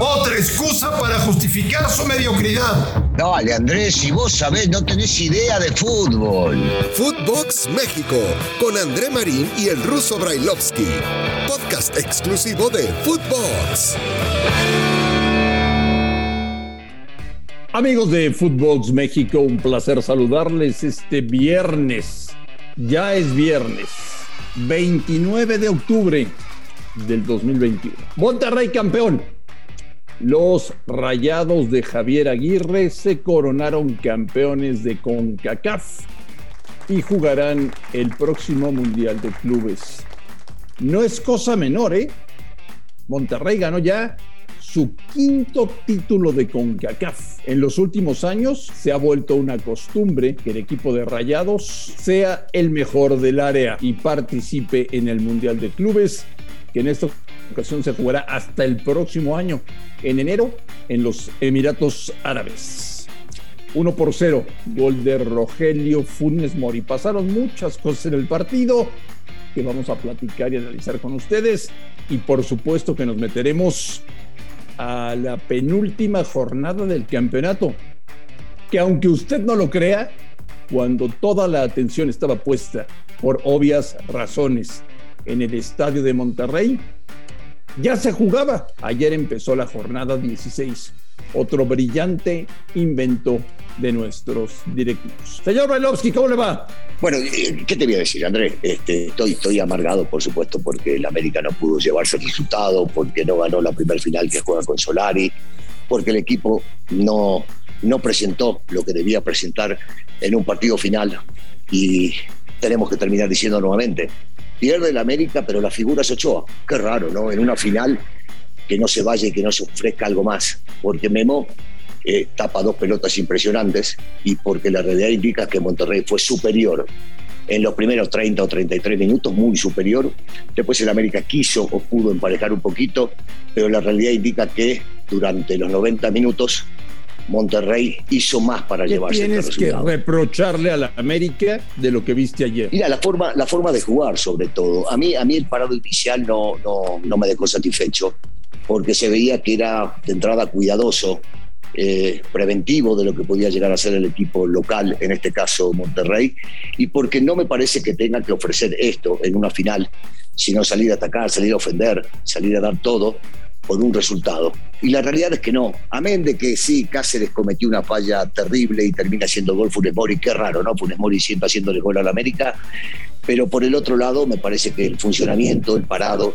Otra excusa para justificar su mediocridad. Dale, Andrés, si vos sabés, no tenés idea de fútbol. Footbox México, con André Marín y el ruso Brailovsky. Podcast exclusivo de Footbox. Amigos de Footbox México, un placer saludarles este viernes. Ya es viernes, 29 de octubre del 2021. Monterrey campeón. Los Rayados de Javier Aguirre se coronaron campeones de CONCACAF y jugarán el próximo Mundial de Clubes. No es cosa menor, ¿eh? Monterrey ganó ya su quinto título de CONCACAF. En los últimos años se ha vuelto una costumbre que el equipo de Rayados sea el mejor del área y participe en el Mundial de Clubes que en esta ocasión se jugará hasta el próximo año, en enero, en los Emiratos Árabes. 1 por 0, gol de Rogelio Funes Mori. Pasaron muchas cosas en el partido que vamos a platicar y analizar con ustedes y por supuesto que nos meteremos a la penúltima jornada del campeonato, que aunque usted no lo crea, cuando toda la atención estaba puesta por obvias razones en el estadio de Monterrey. Ya se jugaba. Ayer empezó la jornada 16. Otro brillante invento de nuestros directivos. Señor Bailovsky, ¿cómo le va? Bueno, eh, ¿qué te voy a decir, Andrés? Este, estoy, estoy amargado, por supuesto, porque el América no pudo llevarse el resultado, porque no ganó la primera final que juega con Solari, porque el equipo no, no presentó lo que debía presentar en un partido final. Y tenemos que terminar diciendo nuevamente, Pierde el América, pero la figura es Ochoa. Qué raro, ¿no? En una final que no se vaya y que no se ofrezca algo más. Porque Memo eh, tapa dos pelotas impresionantes y porque la realidad indica que Monterrey fue superior en los primeros 30 o 33 minutos, muy superior. Después el América quiso o pudo emparejar un poquito, pero la realidad indica que durante los 90 minutos Monterrey hizo más para ¿Qué llevarse tienes este que resultado. reprocharle a la América de lo que viste ayer? Mira, la forma, la forma de jugar, sobre todo. A mí, a mí el parado inicial no, no, no me dejó satisfecho, porque se veía que era de entrada cuidadoso, eh, preventivo de lo que podía llegar a ser el equipo local, en este caso Monterrey, y porque no me parece que tenga que ofrecer esto en una final, sino salir a atacar, salir a ofender, salir a dar todo por un resultado. Y la realidad es que no. Amén de que sí, Cáceres cometió una falla terrible y termina haciendo gol Funes Mori, qué raro, ¿no? Funes Mori siempre haciéndole gol a la América. Pero por el otro lado, me parece que el funcionamiento, el parado,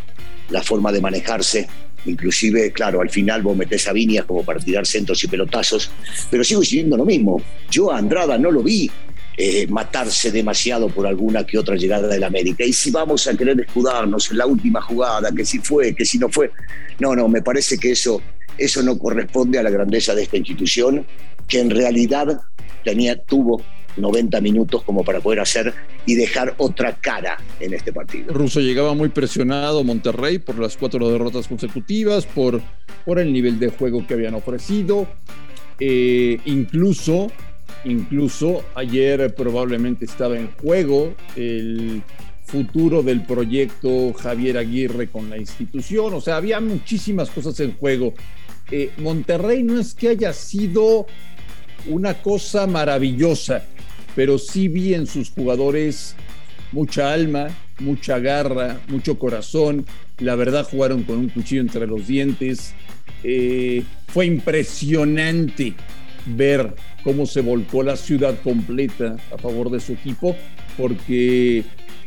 la forma de manejarse, inclusive, claro, al final vos metés a Viñas como para tirar centros y pelotazos, pero sigo diciendo lo mismo. Yo a Andrada no lo vi eh, matarse demasiado por alguna que otra llegada del América. Y si vamos a querer escudarnos en la última jugada, que si fue, que si no fue, no, no, me parece que eso, eso no corresponde a la grandeza de esta institución, que en realidad tenía, tuvo 90 minutos como para poder hacer y dejar otra cara en este partido. Russo llegaba muy presionado Monterrey por las cuatro derrotas consecutivas, por, por el nivel de juego que habían ofrecido. Eh, incluso, incluso ayer probablemente estaba en juego el futuro del proyecto Javier Aguirre con la institución. O sea, había muchísimas cosas en juego. Eh, Monterrey no es que haya sido una cosa maravillosa, pero sí vi en sus jugadores mucha alma, mucha garra, mucho corazón. La verdad jugaron con un cuchillo entre los dientes. Eh, fue impresionante ver cómo se volcó la ciudad completa a favor de su equipo, porque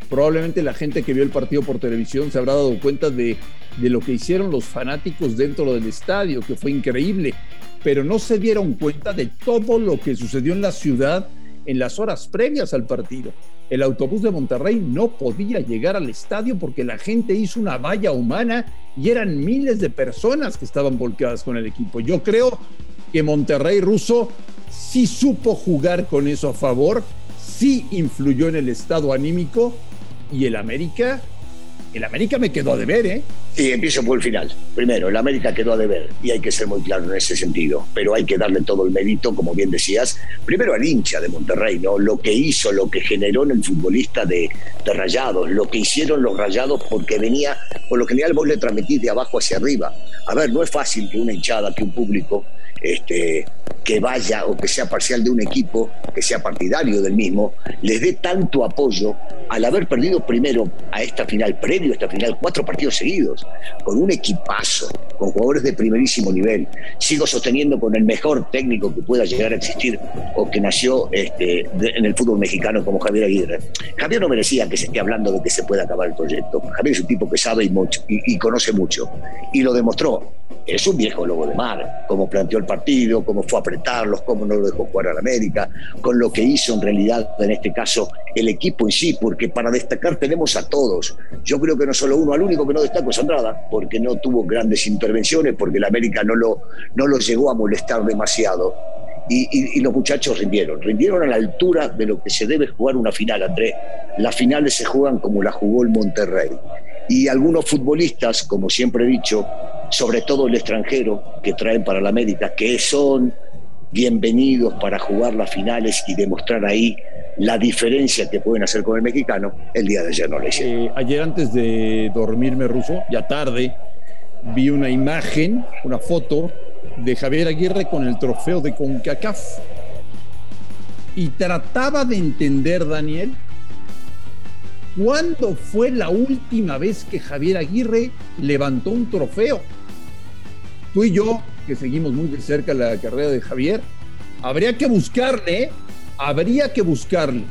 probablemente la gente que vio el partido por televisión se habrá dado cuenta de, de lo que hicieron los fanáticos dentro del estadio, que fue increíble, pero no se dieron cuenta de todo lo que sucedió en la ciudad en las horas previas al partido. El autobús de Monterrey no podía llegar al estadio porque la gente hizo una valla humana y eran miles de personas que estaban volcadas con el equipo. Yo creo que Monterrey ruso sí supo jugar con eso a favor, sí influyó en el estado anímico y el América, el América me quedó a deber, ¿eh? Y empiezo por el final. Primero, el América quedó a deber y hay que ser muy claro en ese sentido, pero hay que darle todo el mérito, como bien decías, primero al hincha de Monterrey, ¿no? Lo que hizo, lo que generó en el futbolista de, Rayados, lo que hicieron los Rayados porque venía, por lo general vos le transmitís de abajo hacia arriba. A ver, no es fácil que una hinchada, que un público este, que vaya o que sea parcial de un equipo, que sea partidario del mismo, les dé tanto apoyo al haber perdido primero a esta final, previo a esta final, cuatro partidos seguidos, con un equipazo, con jugadores de primerísimo nivel. Sigo sosteniendo con el mejor técnico que pueda llegar a existir o que nació este, en el fútbol mexicano como Javier Aguirre. Javier no merecía que se esté hablando de que se pueda acabar el proyecto. Javier es un tipo que sabe y, mucho, y, conoce mucho. Y lo demostró. Es un viejo lobo de mar, como planteó el partido, cómo fue a apretarlos, cómo no lo dejó jugar al América, con lo que hizo en realidad, en este caso, el equipo en sí, porque para destacar tenemos a todos. Yo creo que no solo uno, al único que no destaco es Andrada, porque no tuvo grandes intervenciones, porque el América no lo, no lo llegó a molestar demasiado. Y, y, los muchachos rindieron, rindieron a la altura de lo que se debe jugar una final, André. Las finales se juegan como la jugó el Monterrey. Y algunos futbolistas, como siempre he dicho, sobre todo el extranjero que traen para la América, que son bienvenidos para jugar las finales y demostrar ahí la diferencia que pueden hacer con el mexicano, el día de ayer no le hicieron. Eh, ayer antes de dormirme, Ruso, ya tarde, vi una imagen, una foto de Javier Aguirre con el trofeo de CONCACAF. Y trataba de entender, Daniel, ¿cuándo fue la última vez que Javier Aguirre levantó un trofeo? Tú y yo, que seguimos muy de cerca la carrera de Javier, habría que buscarle, ¿eh? Habría que buscarle.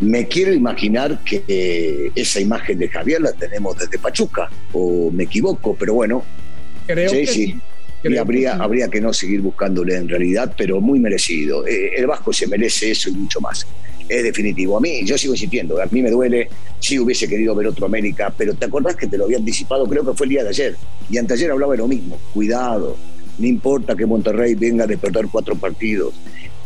Me quiero imaginar que esa imagen de Javier la tenemos desde Pachuca, o me equivoco, pero bueno. Creo sí, que sí. sí. Y habría, que sí. habría que no seguir buscándole en realidad, pero muy merecido. Eh, el Vasco se merece eso y mucho más. Es definitivo. A mí, yo sigo insistiendo, a mí me duele, sí hubiese querido ver otro América, pero ¿te acordás que te lo había anticipado? Creo que fue el día de ayer. Y anteayer hablaba de lo mismo. Cuidado, no importa que Monterrey venga de perder cuatro partidos.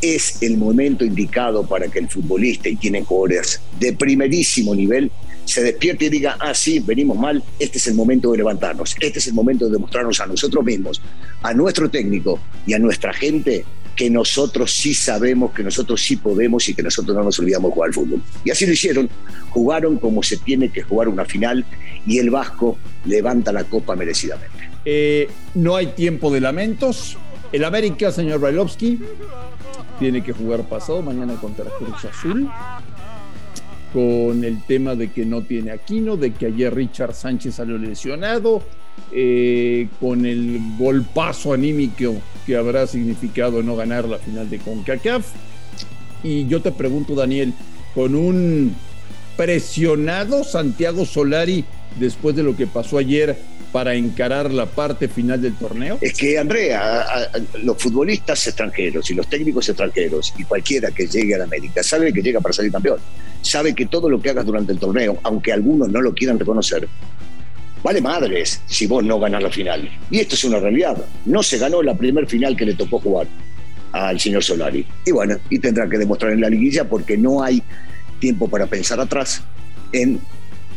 Es el momento indicado para que el futbolista, y tiene jugadores de primerísimo nivel, se despierte y diga, ah, sí, venimos mal, este es el momento de levantarnos, este es el momento de demostrarnos a nosotros mismos, a nuestro técnico y a nuestra gente que nosotros sí sabemos, que nosotros sí podemos y que nosotros no nos olvidamos jugar al fútbol. Y así lo hicieron, jugaron como se tiene que jugar una final y el Vasco levanta la copa merecidamente. Eh, no hay tiempo de lamentos. El América, señor Brailovsky, tiene que jugar pasado mañana contra Cruz Azul. Con el tema de que no tiene Aquino, de que ayer Richard Sánchez salió lesionado, eh, con el golpazo anímico que habrá significado no ganar la final de CONCACAF. Y yo te pregunto, Daniel, con un presionado Santiago Solari después de lo que pasó ayer para encarar la parte final del torneo? Es que, Andrea, a, a, los futbolistas extranjeros y los técnicos extranjeros y cualquiera que llegue a la América sabe que llega para salir campeón. Sabe que todo lo que hagas durante el torneo, aunque algunos no lo quieran reconocer, vale madres si vos no ganás la final. Y esto es una realidad. No se ganó la primer final que le tocó jugar al señor Solari. Y bueno, y tendrá que demostrar en la liguilla porque no hay tiempo para pensar atrás en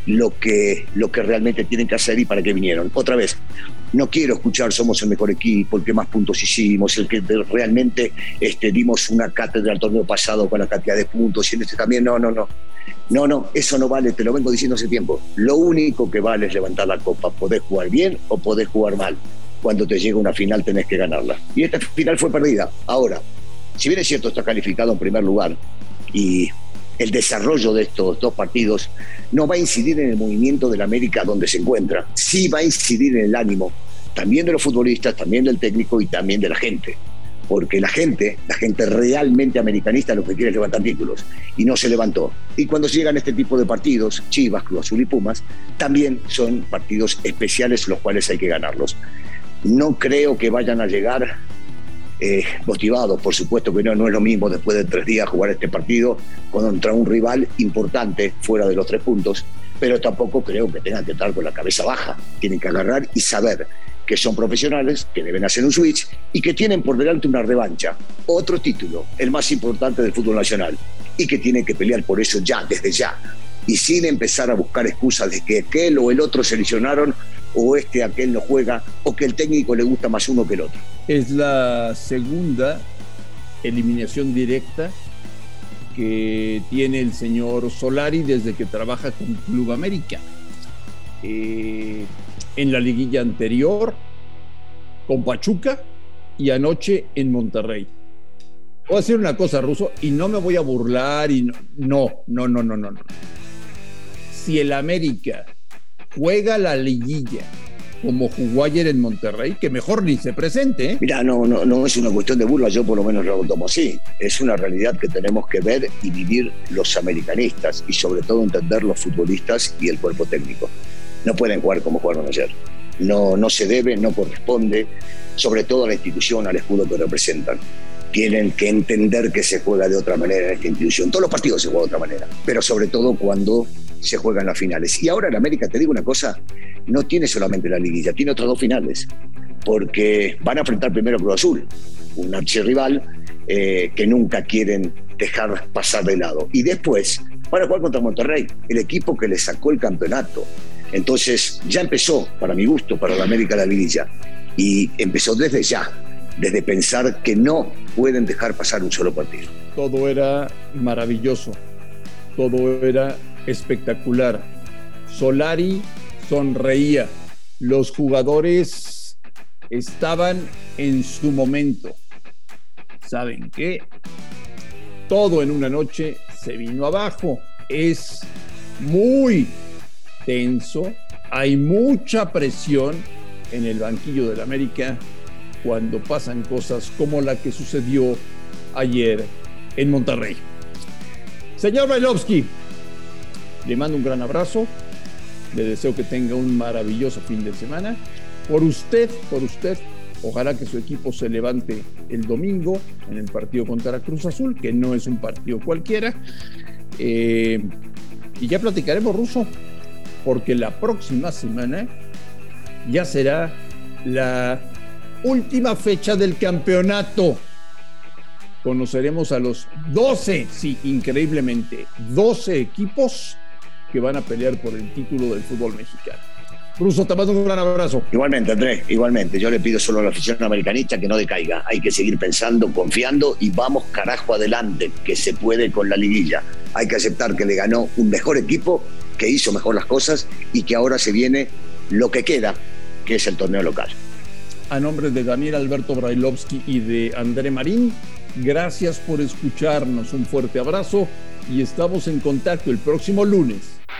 lo que, lo que realmente tienen que hacer y para qué vinieron. Otra vez, no quiero escuchar somos el mejor equipo, el que más puntos hicimos, el que realmente este, dimos una cátedra al torneo pasado con la cantidad de puntos y en este también, no, no, no. No, no, eso no vale, te lo vengo diciendo hace tiempo. Lo único que vale es levantar la copa. Podés jugar bien o podés jugar mal. Cuando te llega una final tenés que ganarla. Y esta final fue perdida. Ahora, si bien es cierto, está calificado en primer lugar y el desarrollo de estos dos partidos no va a incidir en el movimiento del América donde se encuentra, sí va a incidir en el ánimo también de los futbolistas, también del técnico y también de la gente. Porque la gente, la gente realmente americanista lo que quiere es levantar títulos y no se levantó. Y cuando llegan este tipo de partidos, Chivas, Cruz Azul y Pumas, también son partidos especiales los cuales hay que ganarlos. No creo que vayan a llegar eh, motivados, por supuesto que no, no es lo mismo después de tres días jugar este partido contra un rival importante fuera de los tres puntos, pero tampoco creo que tengan que estar con la cabeza baja, tienen que agarrar y saber que son profesionales, que deben hacer un switch y que tienen por delante una revancha, otro título, el más importante del fútbol nacional, y que tienen que pelear por eso ya, desde ya, y sin empezar a buscar excusas de que aquel o el otro se lesionaron o este aquel no juega, o que el técnico le gusta más uno que el otro. Es la segunda eliminación directa que tiene el señor Solari desde que trabaja con Club América. Eh, en la liguilla anterior, con Pachuca y anoche en Monterrey. Voy a decir una cosa, Ruso, y no me voy a burlar y no, no, no, no, no, no. Si el América juega la liguilla como jugó ayer en Monterrey, que mejor ni se presente. ¿eh? Mira, no, no, no es una cuestión de burla, yo por lo menos lo tomo así. Es una realidad que tenemos que ver y vivir los americanistas y sobre todo entender los futbolistas y el cuerpo técnico. No pueden jugar como jugaron ayer. No, no se debe, no corresponde, sobre todo a la institución, al escudo que representan. Tienen que entender que se juega de otra manera en esta institución. Todos los partidos se juegan de otra manera, pero sobre todo cuando se juegan las finales. Y ahora en América, te digo una cosa, no tiene solamente la liguilla, tiene otras dos finales, porque van a enfrentar primero a Cruz Azul, un archirrival eh, que nunca quieren dejar pasar de lado. Y después van a jugar contra Monterrey, el equipo que le sacó el campeonato. Entonces ya empezó, para mi gusto, para la América la liguilla. Y empezó desde ya, desde pensar que no pueden dejar pasar un solo partido. Todo era maravilloso, todo era espectacular. Solari sonreía, los jugadores estaban en su momento. ¿Saben qué? Todo en una noche se vino abajo. Es muy tenso, hay mucha presión en el banquillo del América cuando pasan cosas como la que sucedió ayer en Monterrey. Señor Bailovsky, le mando un gran abrazo. Le deseo que tenga un maravilloso fin de semana. Por usted, por usted, ojalá que su equipo se levante el domingo en el partido contra Cruz Azul, que no es un partido cualquiera. Eh, y ya platicaremos ruso, porque la próxima semana ya será la última fecha del campeonato. Conoceremos a los 12, sí, increíblemente, 12 equipos que van a pelear por el título del fútbol mexicano. Ruso, te mando un gran abrazo. Igualmente, Andrés, igualmente. Yo le pido solo a la afición americanista que no decaiga. Hay que seguir pensando, confiando y vamos carajo adelante, que se puede con la liguilla. Hay que aceptar que le ganó un mejor equipo, que hizo mejor las cosas y que ahora se viene lo que queda, que es el torneo local. A nombre de Daniel Alberto Brailovsky y de André Marín, gracias por escucharnos. Un fuerte abrazo y estamos en contacto el próximo lunes.